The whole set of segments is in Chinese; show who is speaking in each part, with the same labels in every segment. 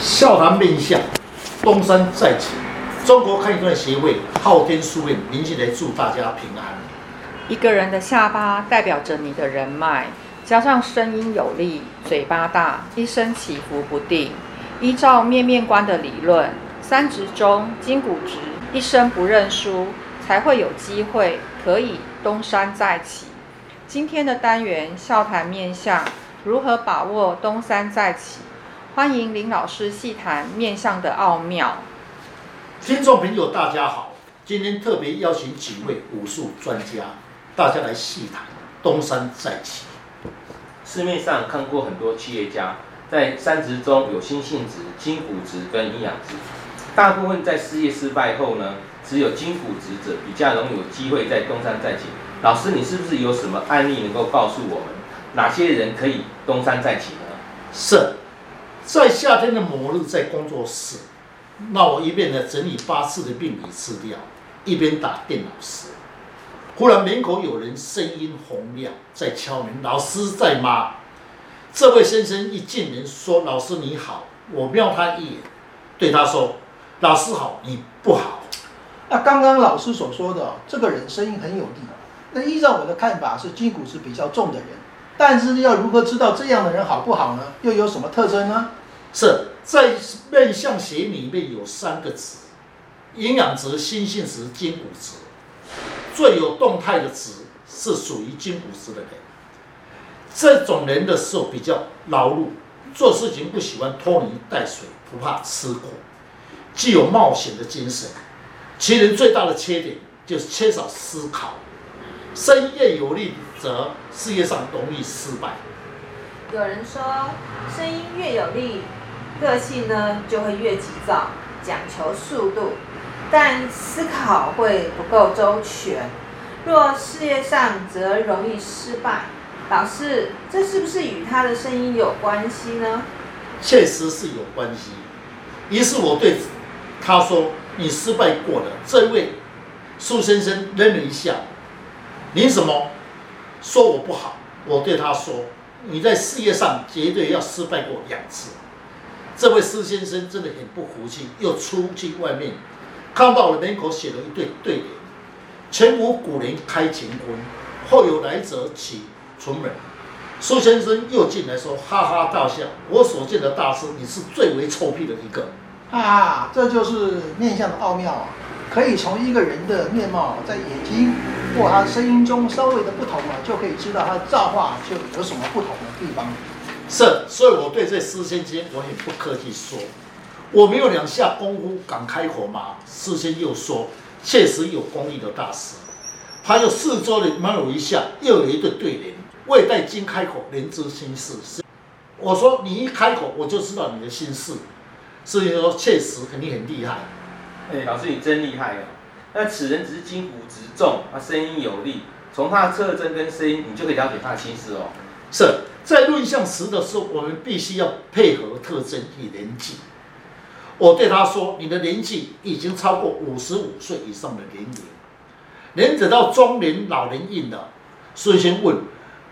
Speaker 1: 笑谈面相，东山再起。中国堪舆段协会昊天书院，您进来祝大家平安。
Speaker 2: 一个人的下巴代表着你的人脉，加上声音有力、嘴巴大，一生起伏不定。依照面面观的理论，三直中，筋骨直，一生不认输，才会有机会可以东山再起。今天的单元笑谈面相，如何把握东山再起？欢迎林老师细谈面相的奥妙。
Speaker 1: 听众朋友，大家好，今天特别邀请几位武术专家，大家来细谈东山再起。
Speaker 3: 市面上看过很多企业家，在三直中有心性直、筋骨值跟阴阳值，大部分在事业失败后呢，只有筋骨值者比较容易有机会在东山再起。老师，你是不是有什么案例能够告诉我们，哪些人可以东山再起呢？
Speaker 1: 是。在夏天的某日，在工作室，那我一边呢整理八字的病理资料，一边打电脑时，忽然门口有人声音洪亮，在敲门。老师在吗？这位先生一进门说：“老师你好。”我瞄他一眼，对他说：“老师好，你不好。”
Speaker 4: 那刚刚老师所说的这个人声音很有力，那依照我的看法是筋骨是比较重的人。但是要如何知道这样的人好不好呢？又有什么特征呢？
Speaker 1: 是在面相学里面有三个值：营养值、心性值、筋骨值。最有动态的值是属于筋骨值的人。这种人的时候比较劳碌，做事情不喜欢拖泥带水，不怕吃苦，具有冒险的精神。其人最大的缺点就是缺少思考。声音越有力，则事业上容易失败。
Speaker 5: 有人说，声音越有力，个性呢就会越急躁，讲求速度，但思考会不够周全。若事业上则容易失败。老师，这是不是与他的声音有关系呢？
Speaker 1: 确实是有关系。于是我对他说：“你失败过了。”这位苏先生愣了一下。你什么说我不好？我对他说：“你在事业上绝对要失败过两次。”这位施先生真的很不服气，又出去外面，看到了门口写了一对对联：“前无古人开乾坤，后有来者起存门。”苏先生又进来说：“哈哈大笑，我所见的大师，你是最为臭屁的一个。”
Speaker 4: 啊，这就是面相的奥妙啊！可以从一个人的面貌，在眼睛或他声音中稍微的不同啊，就可以知道他的造化就有什么不同的地方。
Speaker 1: 是，所以我对这施先生，我也不客气说，我没有两下功夫敢开口嘛。施先又说，确实有功力的大师。他又四周的瞄了一下，又有一对对联，未待经开口，人知心事。我说你一开口，我就知道你的心事。施先说，确实肯定很厉害。
Speaker 3: 哎，老师你真厉害哦！那此人只是筋骨直重，他声音有力，从他的特征跟声音，你就可以了解他的心思哦。
Speaker 1: 是在论相时的时候，我们必须要配合特征与年纪。我对他说：“你的年纪已经超过五十五岁以上的年龄，人等到中年老年运了。”所以先问，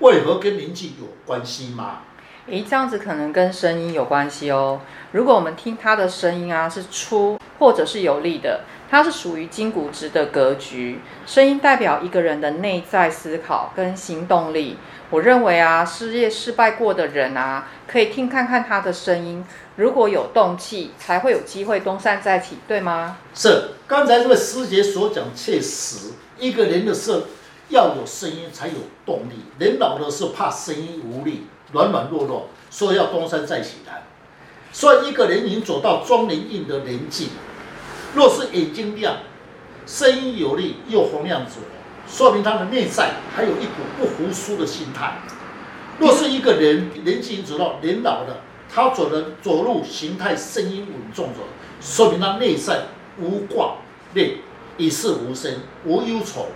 Speaker 1: 为何跟年纪有关系吗？
Speaker 2: 诶，这样子可能跟声音有关系哦。如果我们听他的声音啊，是粗或者是有力的，它是属于筋骨直的格局。声音代表一个人的内在思考跟行动力。我认为啊，事业失败过的人啊，可以听看看他的声音，如果有动气，才会有机会东山再起，对吗？
Speaker 1: 是，刚才这位师姐所讲，确实，一个人的事要有声音才有动力。人老的时候怕声音无力。软软弱弱，说要东山再起来。所以一个人已经走到中年运的年纪，若是眼睛亮、声音有力又洪亮者，说明他的内在还有一股不服输的心态。若是一个人年纪已经走到年老了，他走的走路形态声音稳重者，说明他内在无挂念、一事无声、无忧愁，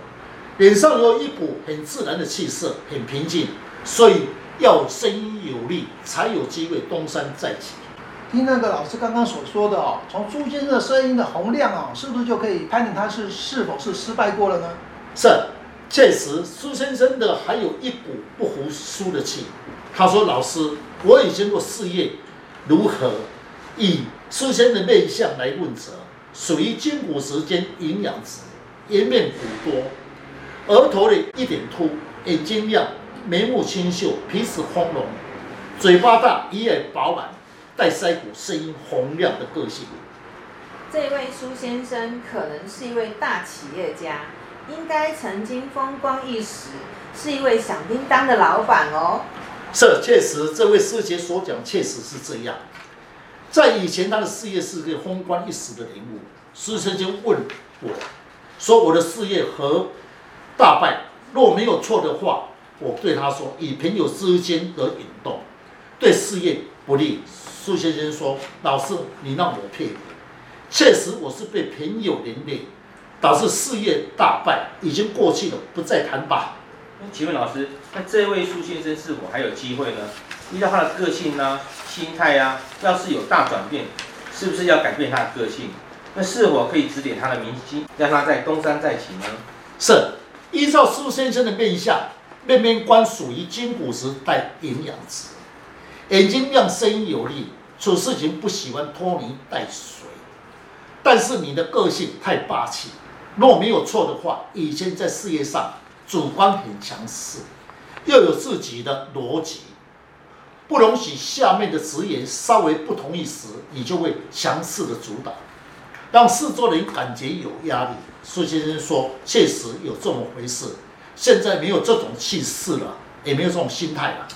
Speaker 1: 脸上有一股很自然的气色，很平静。所以。要声音有力，才有机会东山再起。
Speaker 4: 听那个老师刚刚所说的哦，从朱先生的声音的洪亮哦，是不是就可以判定他是是否是失败过了呢？
Speaker 1: 是，确实，苏先生的还有一股不服输的气。他说：“老师，我以前做事业如何，以苏先生的面相来问责，属于筋骨时间营养值，颜面骨多，额头的一点凸，眼睛亮，眉目清秀，皮齿丰隆，嘴巴大，耳耳饱满，带腮骨，声音洪亮的个性。
Speaker 5: 这位苏先生可能是一位大企业家，应该曾经风光一时，是一位响叮当的老板哦。
Speaker 1: 是，确实，这位师姐所讲确实是这样。在以前，他的事业是个风光一时的人物。师先生问我，说我的事业和大败？若没有错的话，我对他说，以朋友之间的引动，对事业不利。苏先生说，老师，你让我佩服。确实，我是被朋友连累，导致事业大败，已经过去了，不再谈吧。
Speaker 3: 请问老师，那这位苏先生是否还有机会呢？依照他的个性啊、心态啊，要是有大转变，是不是要改变他的个性？那是否可以指点他的明星，让他在东山再起呢？
Speaker 1: 是，依照苏先生的面相，面面观属于筋骨质带营养质，眼睛亮，声音有力，处事情不喜欢拖泥带水。但是你的个性太霸气，若没有错的话，以前在事业上主观很强势，又有自己的逻辑，不容许下面的职员稍微不同意时，你就会强势的主导，让四周人感觉有压力。苏先生说，确实有这么回事，现在没有这种气势了，也没有这种心态了。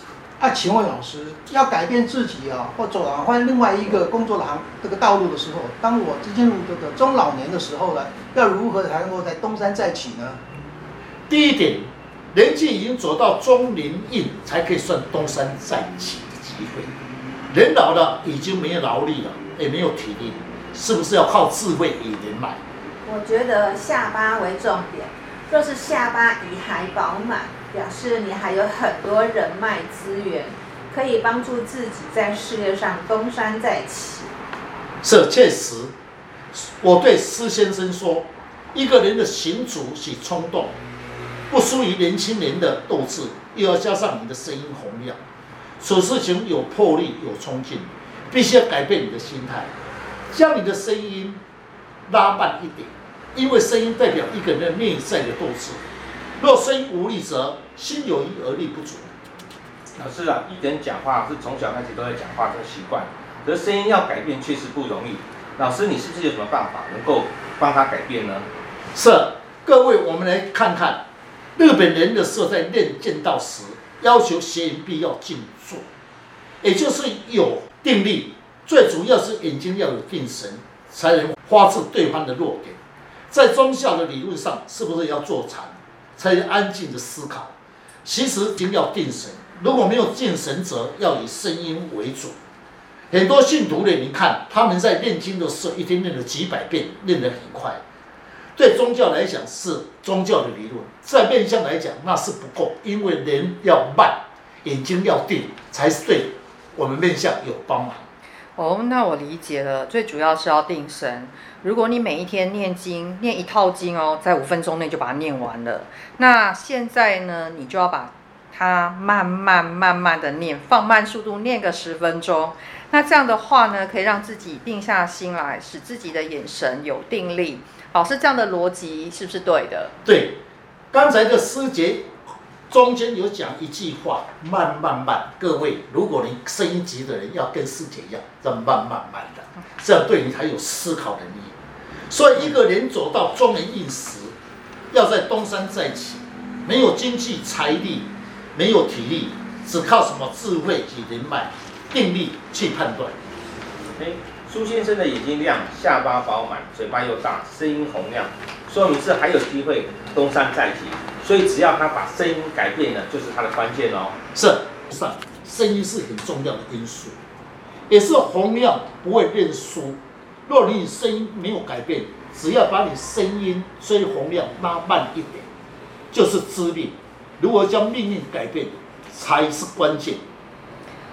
Speaker 4: 那、啊、请问老师，要改变自己啊，或走啊换另外一个工作的行这个道路的时候，当我进入这个中老年的时候呢，要如何才能够在东山再起呢？
Speaker 1: 第一点，年纪已经走到中年印，才可以算东山再起的机会。人老了，已经没有劳力了，也没有体力，是不是要靠智慧与人脉？
Speaker 5: 我觉得下巴为重点，若是下巴遗还饱满。表示你还有很多人脉资源，可以帮助自己在事业上东山再起。
Speaker 1: 是确实，我对施先生说，一个人的行足是冲动，不输于年轻人的斗志，又要加上你的声音洪亮，处事情有魄力、有冲劲，必须要改变你的心态，将你的声音拉慢一点，因为声音代表一个人的内在的斗志。若声音无力则心有余而力不足。
Speaker 3: 老师啊，一个人讲话是从小开始都在讲话这个习惯，可是声音要改变确实不容易。老师，你是不是有什么办法能够帮他改变呢？
Speaker 1: 是，各位，我们来看看日本人的时候在练剑道时，要求学员必要静坐，也就是有定力，最主要是眼睛要有定神，才能发现对方的弱点。在宗教的理论上，是不是要坐禅？才能安静的思考，其实一定要定神。如果没有定神，则要以声音为主。很多信徒呢，你看他们在念经的时候，一天念了几百遍，念得很快。对宗教来讲是宗教的理论，在面相来讲那是不够，因为人要慢，眼睛要定，才是对我们面相有帮忙。
Speaker 2: 哦，那我理解了，最主要是要定神。如果你每一天念经，念一套经哦，在五分钟内就把它念完了。那现在呢，你就要把它慢慢慢慢的念，放慢速度念个十分钟。那这样的话呢，可以让自己定下心来，使自己的眼神有定力。老师这样的逻辑是不是对的？
Speaker 1: 对，刚才的师姐中间有讲一句话，慢慢慢。各位，如果你声音急的人，要跟师姐一样，这慢慢慢的，这样对你才有思考能力。所以，一个人走到中年印时，要在东山再起，没有经济财力，没有体力，只靠什么智慧及人脉、定力去判断。
Speaker 3: 哎，苏先生的眼睛亮，下巴饱满，嘴巴又大，声音洪亮，说明是还有机会东山再起。所以，只要他把声音改变了，就是他的关键哦。
Speaker 1: 是，上声音是很重要的因素，也是洪亮不会认输。若你声音没有改变，只要把你声音吹洪亮拉慢一点，就是致命。如何将命运改变，才是关键。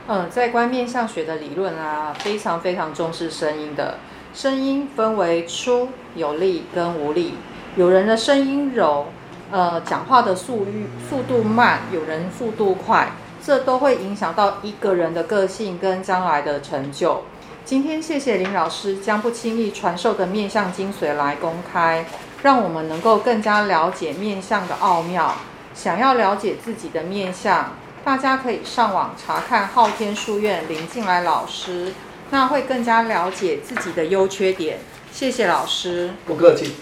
Speaker 2: 嗯，在观面相学的理论啊，非常非常重视声音的。声音分为粗、有力跟无力。有人的声音柔，呃，讲话的速率速度慢；有人速度快，这都会影响到一个人的个性跟将来的成就。今天谢谢林老师将不轻易传授的面相精髓来公开，让我们能够更加了解面相的奥妙。想要了解自己的面相，大家可以上网查看昊天书院林进来老师，那会更加了解自己的优缺点。谢谢老师，
Speaker 4: 不客气。